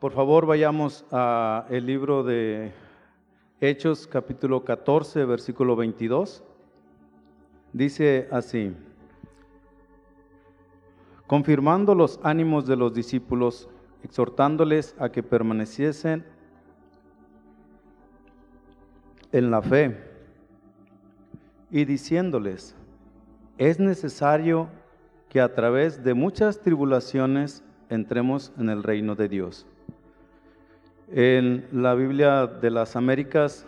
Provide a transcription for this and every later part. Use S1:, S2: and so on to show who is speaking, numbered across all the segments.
S1: por favor, vayamos a el libro de Hechos, capítulo 14, versículo 22. Dice así, confirmando los ánimos de los discípulos, exhortándoles a que permaneciesen en la fe y diciéndoles, es necesario que a través de muchas tribulaciones entremos en el reino de Dios. En la Biblia de las Américas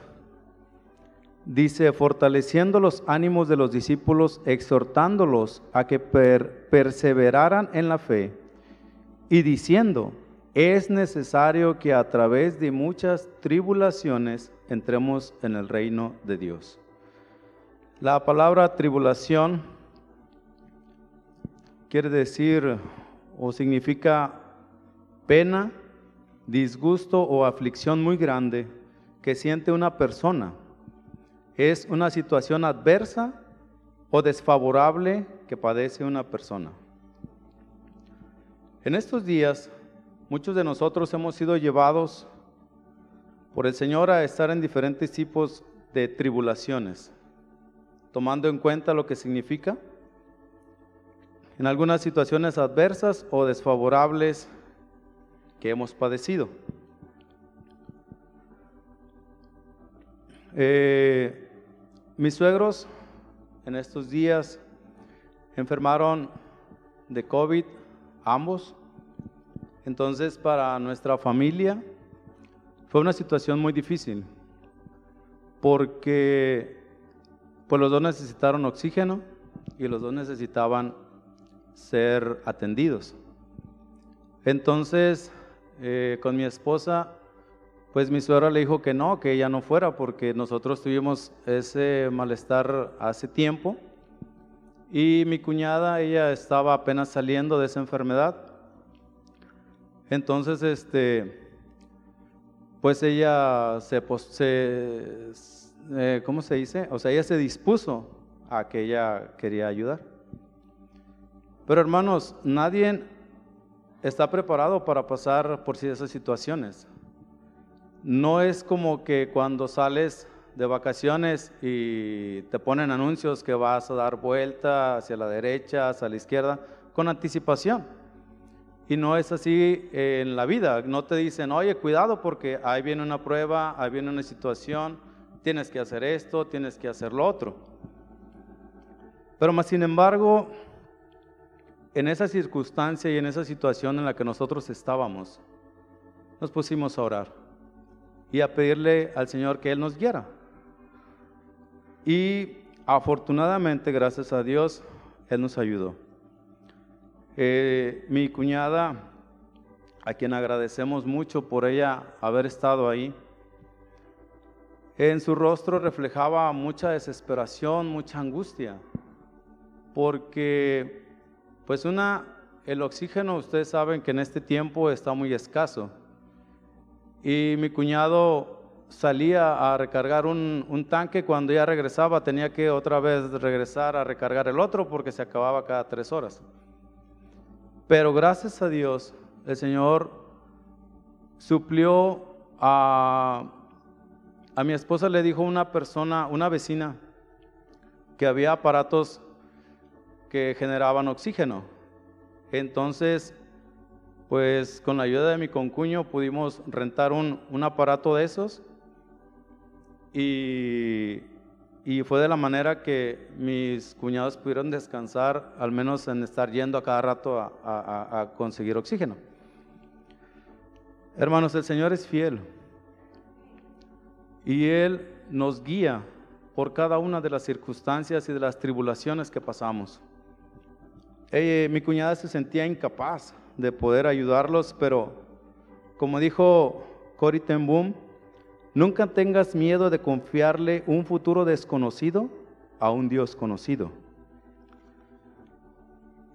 S1: dice, fortaleciendo los ánimos de los discípulos, exhortándolos a que perseveraran en la fe y diciendo, es necesario que a través de muchas tribulaciones entremos en el reino de Dios. La palabra tribulación quiere decir o significa pena, disgusto o aflicción muy grande que siente una persona. Es una situación adversa o desfavorable que padece una persona. En estos días, muchos de nosotros hemos sido llevados por el Señor a estar en diferentes tipos de tribulaciones, tomando en cuenta lo que significa en algunas situaciones adversas o desfavorables que hemos padecido. Eh, mis suegros en estos días enfermaron de COVID, ambos. Entonces para nuestra familia fue una situación muy difícil porque pues los dos necesitaron oxígeno y los dos necesitaban ser atendidos. Entonces, eh, con mi esposa, pues mi suegra le dijo que no, que ella no fuera, porque nosotros tuvimos ese malestar hace tiempo. Y mi cuñada, ella estaba apenas saliendo de esa enfermedad. Entonces, este, pues ella se, eh, ¿cómo se dice? O sea, ella se dispuso a que ella quería ayudar. Pero hermanos, nadie está preparado para pasar por esas situaciones. No es como que cuando sales de vacaciones y te ponen anuncios que vas a dar vuelta hacia la derecha, hacia la izquierda, con anticipación. Y no es así en la vida. No te dicen, oye, cuidado porque ahí viene una prueba, ahí viene una situación, tienes que hacer esto, tienes que hacer lo otro. Pero más sin embargo, en esa circunstancia y en esa situación en la que nosotros estábamos, nos pusimos a orar y a pedirle al Señor que Él nos guiara. Y afortunadamente, gracias a Dios, Él nos ayudó. Eh, mi cuñada, a quien agradecemos mucho por ella haber estado ahí, en su rostro reflejaba mucha desesperación, mucha angustia, porque pues una, el oxígeno, ustedes saben que en este tiempo está muy escaso. Y mi cuñado salía a recargar un, tanque, cuando ya regresaba tenía que otra vez regresar a recargar el otro porque se acababa cada tres horas. Pero gracias a Dios, el Señor suplió a, a mi esposa, le dijo una persona, una vecina, que había aparatos que generaban oxígeno. Entonces, pues con la ayuda de mi concuño pudimos rentar un, aparato de esos y, fue de la manera que mis cuñados pudieron descansar, al menos en estar yendo a cada rato a, a conseguir oxígeno. Hermanos, el Señor es fiel y Él nos guía por cada una de las circunstancias y de las tribulaciones que pasamos mi cuñada se sentía incapaz de poder ayudarlos, pero como dijo Cory ten nunca tengas miedo de confiarle un futuro desconocido a un Dios conocido.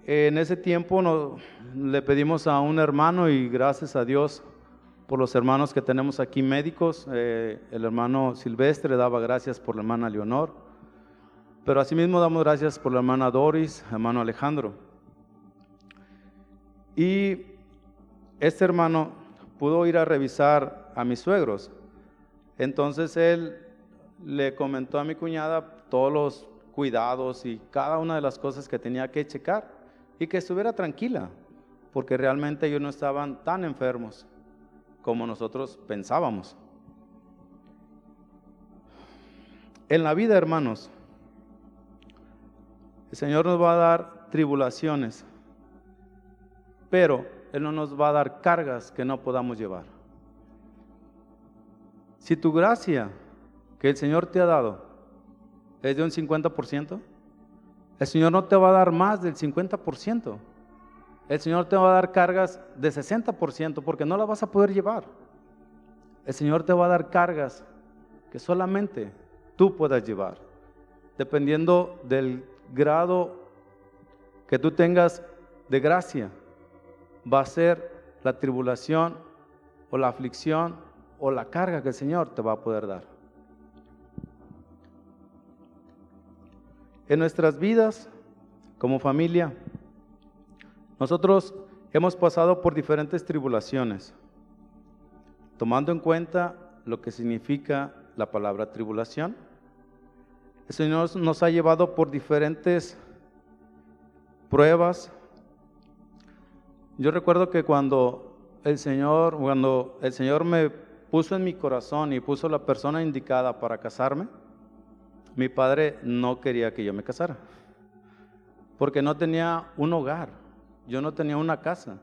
S1: En ese tiempo le pedimos a un hermano y gracias a Dios por los hermanos que tenemos aquí médicos, eh, el hermano Silvestre daba gracias por la hermana Leonor, pero asimismo damos gracias por la hermana Doris, hermano Alejandro. Y este hermano, pudo ir a revisar a mis suegros. Entonces él le comentó a mi cuñada todos los cuidados y cada una de las cosas que tenía que checar y que estuviera tranquila, porque realmente ellos no estaban tan enfermos como nosotros pensábamos. En la vida, hermanos, el Señor nos va a dar tribulaciones, pero Él no nos va a dar cargas que no podamos llevar. Si tu gracia que el Señor te ha dado es de un 50%, el Señor no te va a dar más del 50%. El Señor te va a dar cargas de 60% porque no las vas a poder llevar. El Señor te va a dar cargas que solamente tú puedas llevar, dependiendo del grado que tú tengas de gracia. Va a ser la tribulación o la aflicción o la carga que el Señor te va a poder dar. En nuestras vidas, como familia, nosotros hemos pasado por diferentes tribulaciones, tomando en cuenta lo que significa la palabra tribulación. El Señor nos ha llevado por diferentes pruebas. Yo recuerdo que cuando el Señor, cuando el Señor me puso en mi corazón y puso la persona indicada para casarme, mi padre no quería que yo me casara, porque no tenía un hogar, yo no tenía una casa.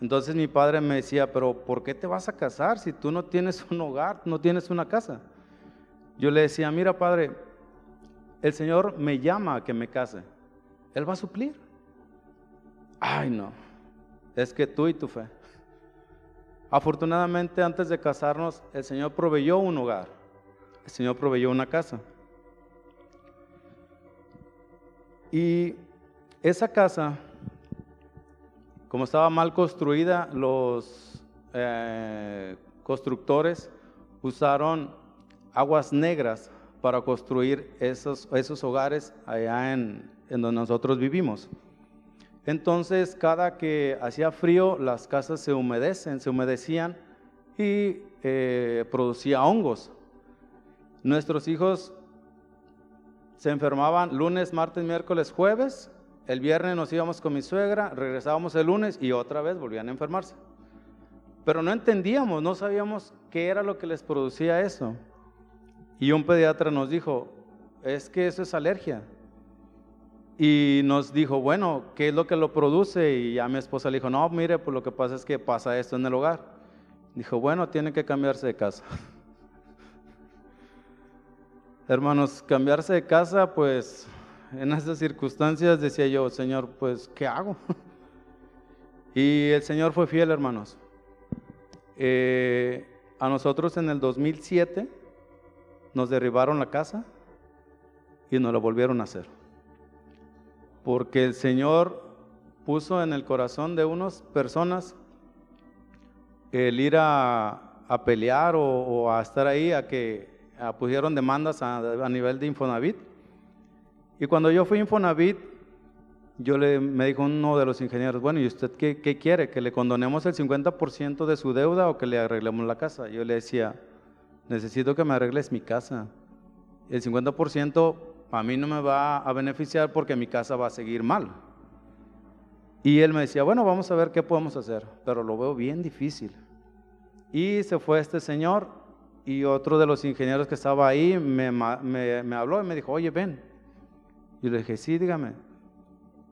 S1: Entonces mi padre me decía, pero ¿por qué te vas a casar si tú no tienes un hogar, no tienes una casa? Yo le decía, mira padre, el Señor me llama a que me case, Él va a suplir. Ay no, es que tú y tu fe. Afortunadamente antes de casarnos, el Señor proveyó un hogar, el Señor proveyó una casa. Y esa casa, como estaba mal construida, los eh, constructores usaron aguas negras para construir esos, esos hogares allá en, donde nosotros vivimos. Entonces, cada que hacía frío, las casas se humedecen, se humedecían y eh, producía hongos. Nuestros hijos se enfermaban lunes, martes, miércoles, jueves. El viernes nos íbamos con mi suegra, regresábamos el lunes y otra vez volvían a enfermarse. Pero no entendíamos, no sabíamos qué era lo que les producía eso. Y un pediatra nos dijo, es que eso es alergia. Y nos dijo, bueno, ¿qué es lo que lo produce? Y a mi esposa le dijo, no, mire, pues lo que pasa es que pasa esto en el hogar. Dijo, bueno, tiene que cambiarse de casa. Hermanos, cambiarse de casa, pues en esas circunstancias decía yo, Señor, pues, ¿qué hago? Y el Señor fue fiel, hermanos. Eh, a nosotros en el 2007 nos derribaron la casa y nos la volvieron a hacer. Porque el Señor puso en el corazón de unas personas el ir a, pelear o a estar ahí, a que Ah, pusieron demandas a, nivel de Infonavit. Y cuando yo fui a Infonavit, yo le, me dijo uno de los ingenieros, bueno, ¿y usted qué, qué quiere? ¿Que le condonemos el 50% de su deuda o que le arreglemos la casa? Yo le decía, necesito que me arregles mi casa. El 50% a mí no me va a beneficiar porque mi casa va a seguir mal. Y él me decía, bueno, vamos a ver qué podemos hacer, pero lo veo bien difícil. Y se fue este señor y otro de los ingenieros que estaba ahí me, habló y me dijo, oye, ven. Y le dije, sí, dígame,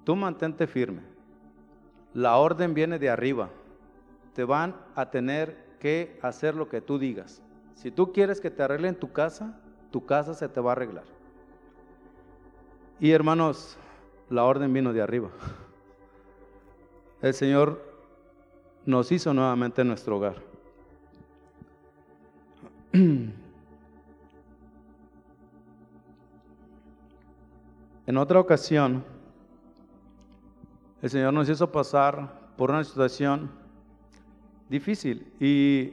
S1: tú mantente firme. La orden viene de arriba. Te van a tener que hacer lo que tú digas. Si tú quieres que te arreglen tu casa, tu casa se te va a arreglar. Y hermanos, la orden vino de arriba. El Señor nos hizo nuevamente nuestro hogar. En otra ocasión, el Señor nos hizo pasar por una situación difícil y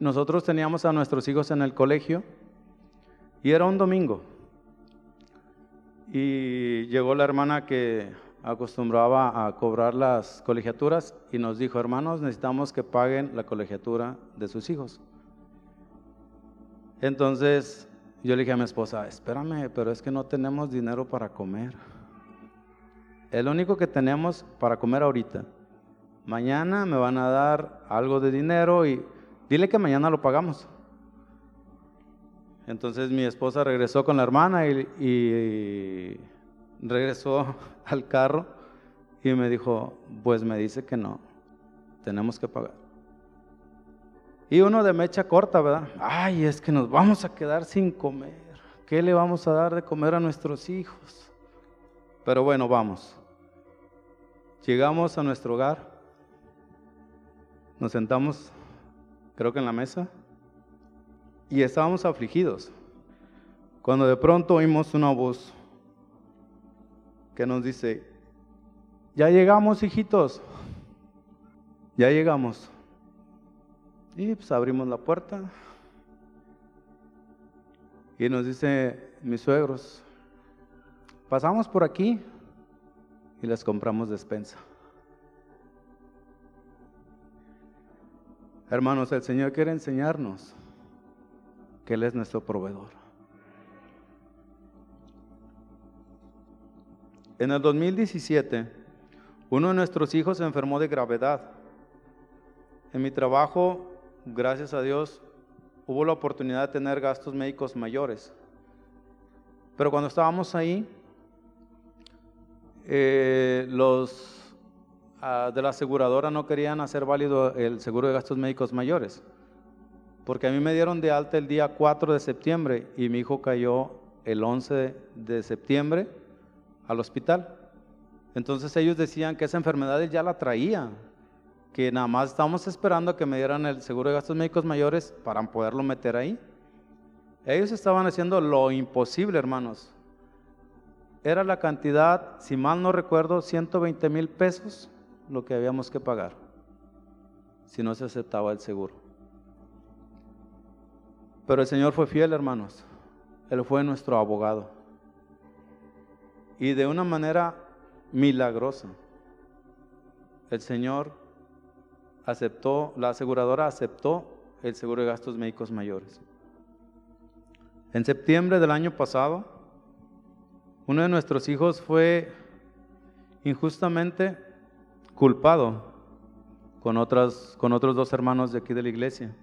S1: nosotros teníamos a nuestros hijos en el colegio y era un domingo y llegó la hermana que acostumbraba a cobrar las colegiaturas y nos dijo, hermanos, necesitamos que paguen la colegiatura de sus hijos. Entonces yo le dije a mi esposa, espérame, pero es que no tenemos dinero para comer. El único que tenemos para comer ahorita. Mañana me van a dar algo de dinero y dile que mañana lo pagamos. Entonces mi esposa regresó con la hermana y, regresó al carro y me dijo, pues me dice que no, tenemos que pagar. Y uno de mecha corta, ¿verdad? Ay, es que nos vamos a quedar sin comer. ¿Qué le vamos a dar de comer a nuestros hijos? Pero bueno, vamos. Llegamos a nuestro hogar, nos sentamos, creo que en la mesa, y estábamos afligidos. Cuando de pronto oímos una voz que nos dice, ya llegamos hijitos, ya llegamos. Y pues abrimos la puerta y nos dice mis suegros, pasamos por aquí y les compramos despensa. Hermanos, el Señor quiere enseñarnos que Él es nuestro proveedor. En el 2017, uno de nuestros hijos se enfermó de gravedad. En mi trabajo, gracias a Dios, hubo la oportunidad de tener gastos médicos mayores. Pero cuando estábamos ahí, eh, los Ah, de la aseguradora no querían hacer válido el seguro de gastos médicos mayores, porque a mí me dieron de alta el día 4 de septiembre y mi hijo cayó el 11 de septiembre al hospital. Entonces ellos decían que esa enfermedad ya la traía, que nada más estábamos esperando que me dieran el seguro de gastos médicos mayores para poderlo meter ahí. Ellos estaban haciendo lo imposible, hermanos. Era la cantidad, si mal no recuerdo, 120 mil pesos lo que habíamos que pagar si no se aceptaba el seguro. Pero el Señor fue fiel, hermanos. Él fue nuestro abogado. Y de una manera milagrosa, el Señor aceptó, la aseguradora aceptó el seguro de gastos médicos mayores. En septiembre del año pasado, uno de nuestros hijos fue injustamente culpado con, otras, con otros dos hermanos de aquí de la iglesia.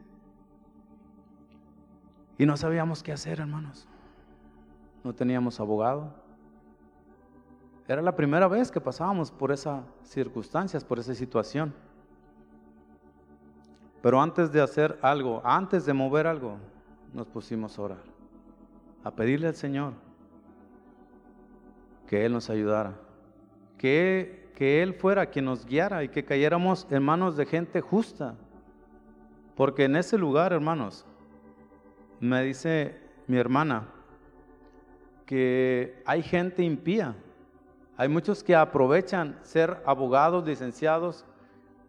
S1: Y no sabíamos qué hacer, hermanos. No teníamos abogado. Era la primera vez que pasábamos por esas circunstancias, por esa situación. Pero antes de hacer algo, antes de mover algo, nos pusimos a orar, a pedirle al Señor que Él nos ayudara, que que Él fuera quien nos guiara y que cayéramos en manos de gente justa. Porque en ese lugar, hermanos, me dice mi hermana que hay gente impía. Hay muchos que aprovechan ser abogados, licenciados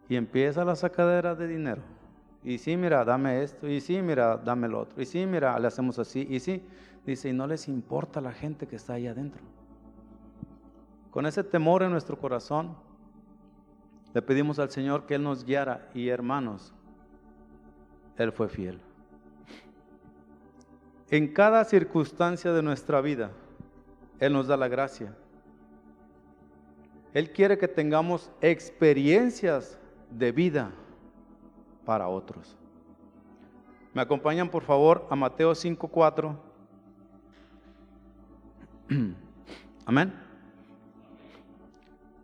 S1: y empieza la sacadera de dinero. Y sí, mira, dame esto. Y sí, mira, dame lo otro. Y sí, mira, le hacemos así. Y sí, dice, y no les importa la gente que está ahí adentro. Con ese temor en nuestro corazón, le pedimos al Señor que Él nos guiara y hermanos, Él fue fiel. En cada circunstancia de nuestra vida, Él nos da la gracia. Él quiere que tengamos experiencias de vida para otros. ¿Me acompañan por favor a Mateo 5.4? Amén.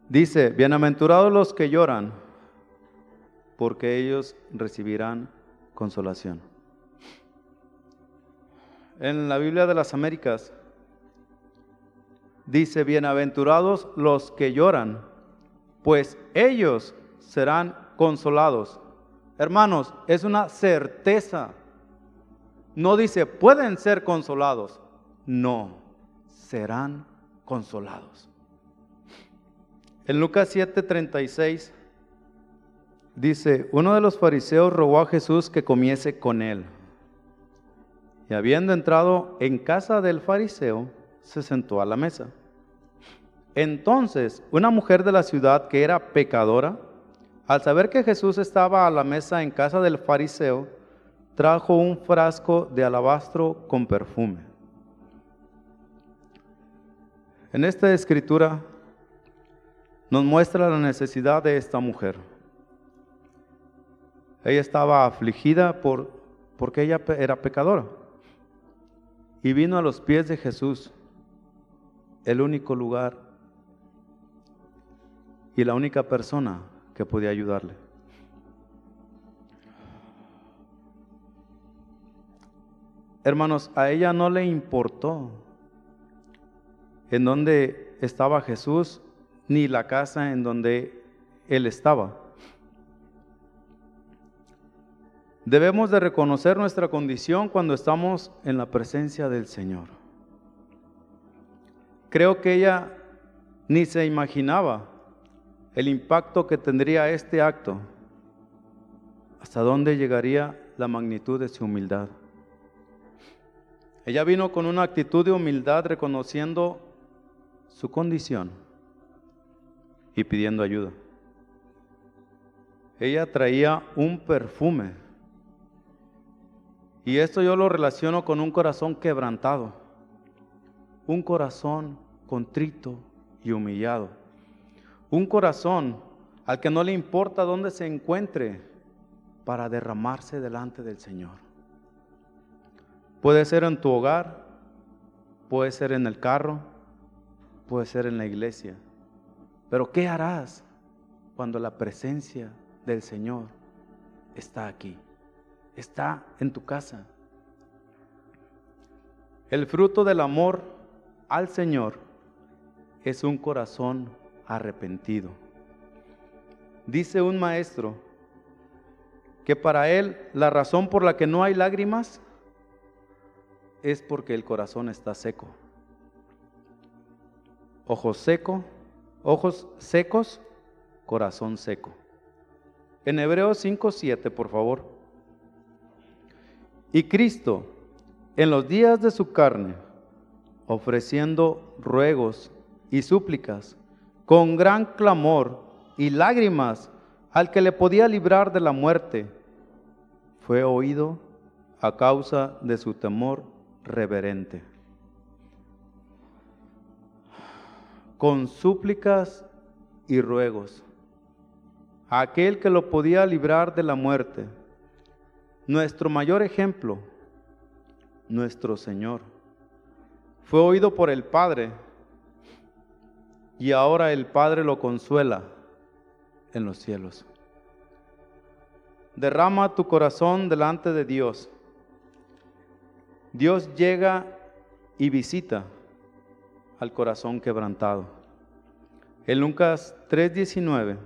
S1: Dice, bienaventurados los que lloran, porque ellos recibirán consolación. En la Biblia de las Américas dice, bienaventurados los que lloran, pues ellos serán consolados. Hermanos, es una certeza. No dice, pueden ser consolados. No, serán consolados. En Lucas 7:36 dice, uno de los fariseos rogó a Jesús que comiese con él. Y habiendo entrado en casa del fariseo, se sentó a la mesa. Entonces, una mujer de la ciudad que era pecadora, al saber que Jesús estaba a la mesa en casa del fariseo, trajo un frasco de alabastro con perfume. En esta escritura nos muestra la necesidad de esta mujer. Ella estaba afligida por, porque ella era pecadora y vino a los pies de Jesús, el único lugar y la única persona que podía ayudarle. Hermanos, a ella no le importó en dónde estaba Jesús ni la casa en donde él estaba. Debemos de reconocer nuestra condición cuando estamos en la presencia del Señor. Creo que ella ni se imaginaba el impacto que tendría este acto, hasta dónde llegaría la magnitud de su humildad. Ella vino con una actitud de humildad reconociendo su condición y pidiendo ayuda. Ella traía un perfume. Y esto yo lo relaciono con un corazón quebrantado, un corazón contrito y humillado. Un corazón al que no le importa dónde se encuentre para derramarse delante del Señor. Puede ser en tu hogar, puede ser en el carro, puede ser en la iglesia. Pero ¿qué harás cuando la presencia del Señor está aquí? Está en tu casa. El fruto del amor al Señor es un corazón arrepentido. Dice un maestro que para él la razón por la que no hay lágrimas es porque el corazón está seco. Ojos seco, ojos secos, corazón seco. En Hebreos 5:7, por favor. Y Cristo, en los días de su carne, ofreciendo ruegos y súplicas con gran clamor y lágrimas al que le podía librar de la muerte, fue oído a causa de su temor reverente. Con súplicas y ruegos, aquel que lo podía librar de la muerte, nuestro mayor ejemplo, nuestro Señor, fue oído por el Padre y ahora el Padre lo consuela en los cielos. Derrama tu corazón delante de Dios. Dios llega y visita al corazón quebrantado. En Lucas 3:19,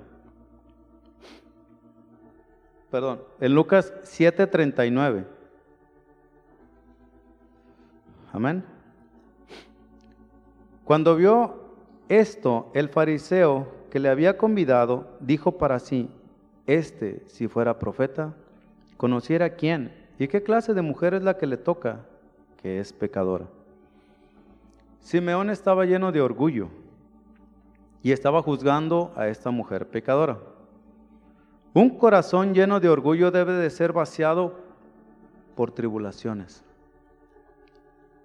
S1: perdón, en Lucas 7:39. Amén. Cuando vio esto el fariseo que le había convidado dijo para sí, este, si fuera profeta, conociera quién y qué clase de mujer es la que le toca, que es pecadora. Simeón estaba lleno de orgullo y estaba juzgando a esta mujer pecadora. Un corazón lleno de orgullo debe de ser vaciado por tribulaciones,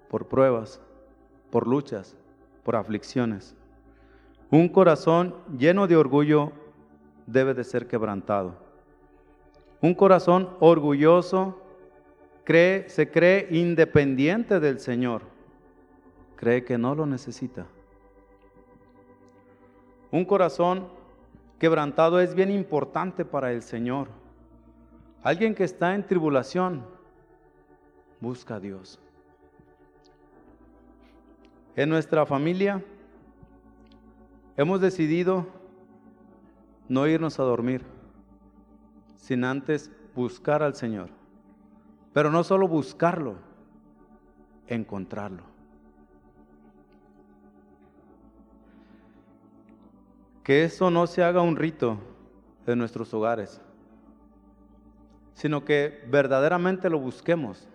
S1: por pruebas, por luchas, por aflicciones. Un corazón lleno de orgullo debe de ser quebrantado. Un corazón orgulloso cree, se cree independiente del Señor. Cree que no lo necesita. Un corazón quebrantado es bien importante para el Señor. Alguien que está en tribulación busca a Dios. En nuestra familia Hemos decidido no irnos a dormir sin antes buscar al Señor. Pero no solo buscarlo, encontrarlo. Que eso no se haga un rito de nuestros hogares, sino que verdaderamente lo busquemos,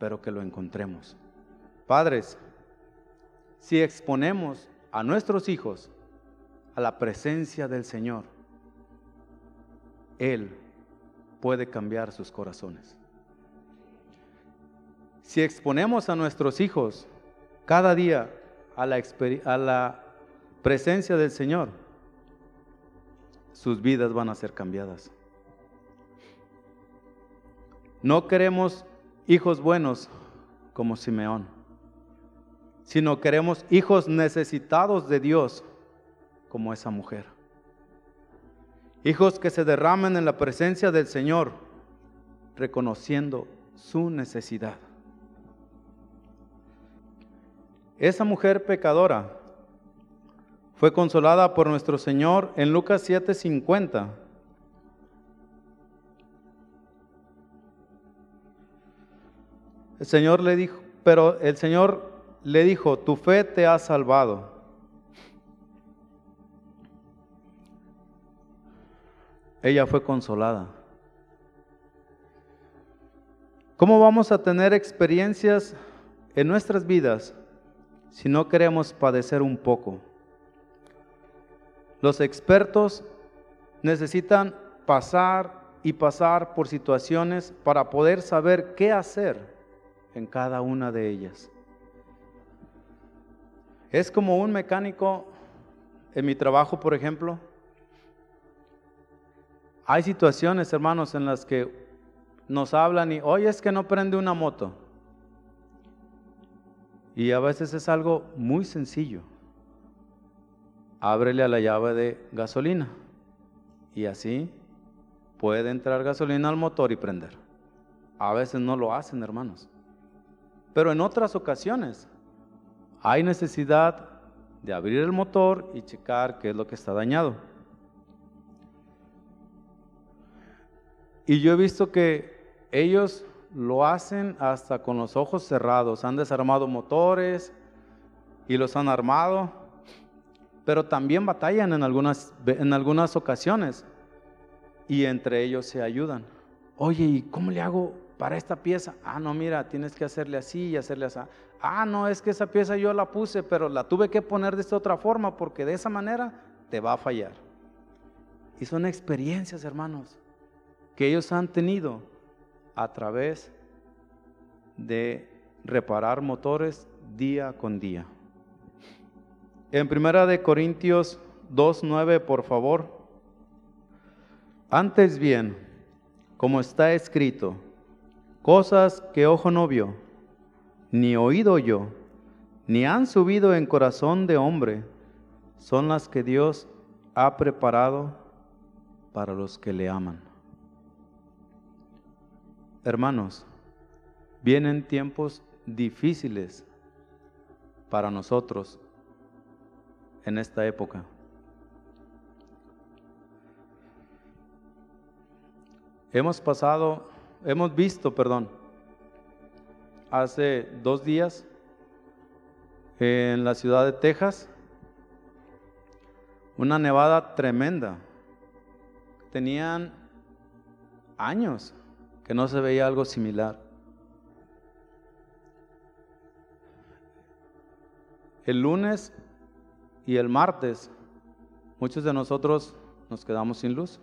S1: pero que lo encontremos. Padres, si exponemos a nuestros hijos a la presencia del Señor, Él puede cambiar sus corazones. Si exponemos a nuestros hijos cada día a la, a la presencia del Señor, sus vidas van a ser cambiadas. No queremos hijos buenos como Simeón, sino queremos hijos necesitados de Dios como esa mujer. Hijos que se derramen en la presencia del Señor, reconociendo su necesidad. Esa mujer pecadora fue consolada por nuestro Señor en Lucas 7:50. El Señor le dijo, pero el Señor le dijo, tu fe te ha salvado. Ella fue consolada. ¿Cómo vamos a tener experiencias en nuestras vidas si no queremos padecer un poco? Los expertos necesitan pasar y pasar por situaciones para poder saber qué hacer en cada una de ellas. Es como un mecánico en mi trabajo, por ejemplo. Hay situaciones, hermanos, en las que nos hablan y, oye, es que no prende una moto. Y a veces es algo muy sencillo ábrele a la llave de gasolina y así puede entrar gasolina al motor y prender. A veces no lo hacen, hermanos. Pero en otras ocasiones hay necesidad de abrir el motor y checar qué es lo que está dañado. Y yo he visto que ellos lo hacen hasta con los ojos cerrados. Han desarmado motores y los han armado pero también batallan en algunas, en algunas ocasiones y entre ellos se ayudan. Oye, ¿y cómo le hago para esta pieza? Ah, no, mira, tienes que hacerle así y hacerle así. Ah, no, es que esa pieza yo la puse, pero la tuve que poner de esta otra forma porque de esa manera te va a fallar. Y son experiencias, hermanos, que ellos han tenido a través de reparar motores día con día. En Primera de Corintios 2.9, por favor. Antes bien, como está escrito, cosas que ojo no vio, ni oído yo, ni han subido en corazón de hombre, son las que Dios ha preparado para los que le aman. Hermanos, vienen tiempos difíciles para nosotros en esta época. Hemos pasado, hemos visto, perdón, hace dos días en la ciudad de Texas una nevada tremenda. Tenían años que no se veía algo similar. El lunes y el martes muchos de nosotros nos quedamos sin luz.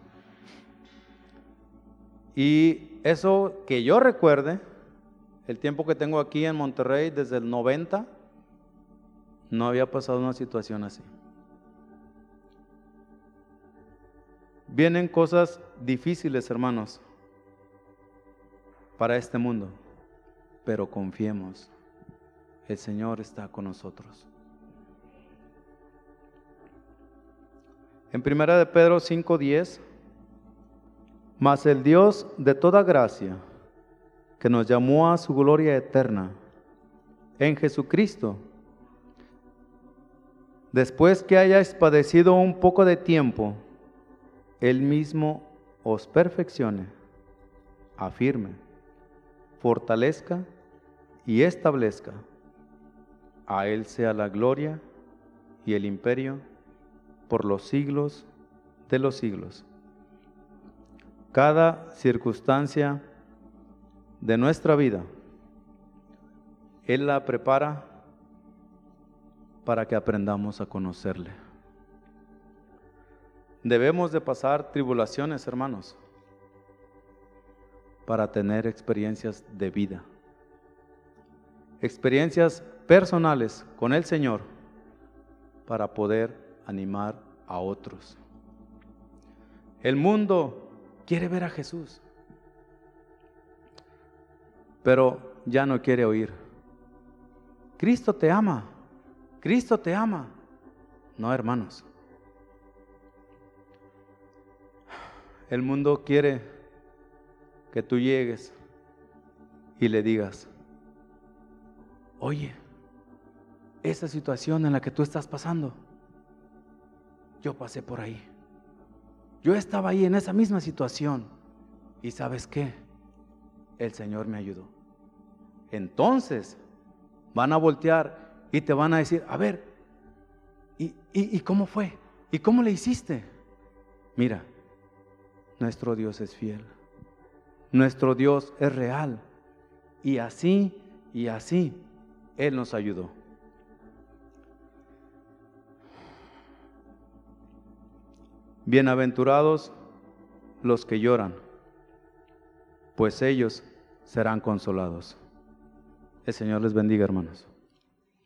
S1: Y eso que yo recuerde, el tiempo que tengo aquí en Monterrey desde el 90, no había pasado una situación así. Vienen cosas difíciles, hermanos, para este mundo, pero confiemos, el Señor está con nosotros. En primera de Pedro 5:10, mas el Dios de toda gracia, que nos llamó a su gloria eterna en Jesucristo, después que hayáis padecido un poco de tiempo, Él mismo os perfeccione, afirme, fortalezca y establezca. A Él sea la gloria y el imperio por los siglos de los siglos. Cada circunstancia de nuestra vida, Él la prepara para que aprendamos a conocerle. Debemos de pasar tribulaciones, hermanos, para tener experiencias de vida. Experiencias personales con el Señor para poder animar a otros. El mundo quiere ver a Jesús, pero ya no quiere oír. Cristo te ama, Cristo te ama. No, hermanos. El mundo quiere que tú llegues y le digas, oye, esa situación en la que tú estás pasando, yo pasé por ahí. Yo estaba ahí en esa misma situación y sabes qué, el Señor me ayudó. Entonces van a voltear y te van a decir, a ver, ¿y, y cómo fue? ¿Y cómo le hiciste? Mira, nuestro Dios es fiel. Nuestro Dios es real. Y así y así Él nos ayudó. Bienaventurados los que lloran, pues ellos serán consolados. El Señor les bendiga, hermanos.